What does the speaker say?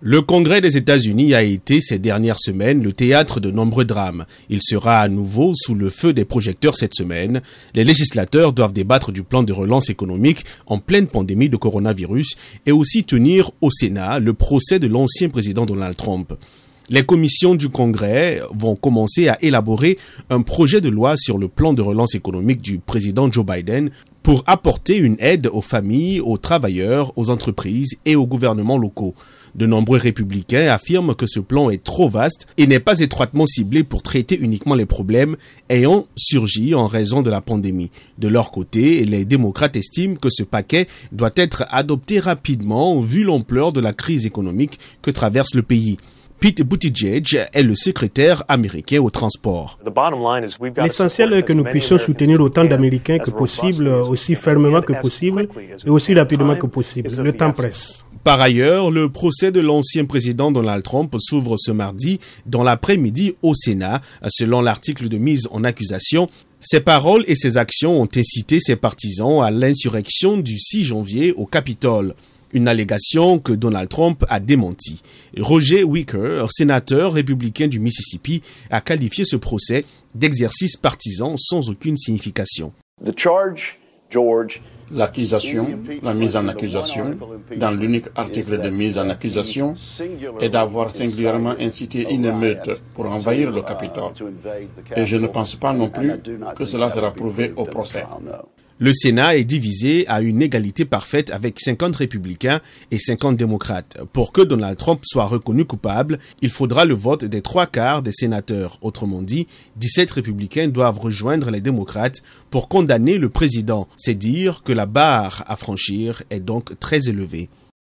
Le Congrès des États-Unis a été ces dernières semaines le théâtre de nombreux drames. Il sera à nouveau sous le feu des projecteurs cette semaine. Les législateurs doivent débattre du plan de relance économique en pleine pandémie de coronavirus et aussi tenir au Sénat le procès de l'ancien président Donald Trump. Les commissions du Congrès vont commencer à élaborer un projet de loi sur le plan de relance économique du président Joe Biden pour apporter une aide aux familles, aux travailleurs, aux entreprises et aux gouvernements locaux. De nombreux républicains affirment que ce plan est trop vaste et n'est pas étroitement ciblé pour traiter uniquement les problèmes ayant surgi en raison de la pandémie. De leur côté, les démocrates estiment que ce paquet doit être adopté rapidement vu l'ampleur de la crise économique que traverse le pays. Pete Buttigieg est le secrétaire américain au transport. L'essentiel est que nous puissions soutenir autant d'Américains que possible, aussi fermement que possible et aussi rapidement que possible. Le temps presse. Par ailleurs, le procès de l'ancien président Donald Trump s'ouvre ce mardi dans l'après-midi au Sénat. Selon l'article de mise en accusation, ses paroles et ses actions ont incité ses partisans à l'insurrection du 6 janvier au Capitole. Une allégation que Donald Trump a démentie. Roger Wicker, sénateur républicain du Mississippi, a qualifié ce procès d'exercice partisan sans aucune signification. L'accusation, la mise en accusation, dans l'unique article de mise en accusation, est d'avoir singulièrement incité une émeute pour envahir le Capitole. Et je ne pense pas non plus que cela sera prouvé au procès. Le Sénat est divisé à une égalité parfaite avec 50 républicains et 50 démocrates. Pour que Donald Trump soit reconnu coupable, il faudra le vote des trois quarts des sénateurs. Autrement dit, 17 républicains doivent rejoindre les démocrates pour condamner le président. C'est dire que la barre à franchir est donc très élevée.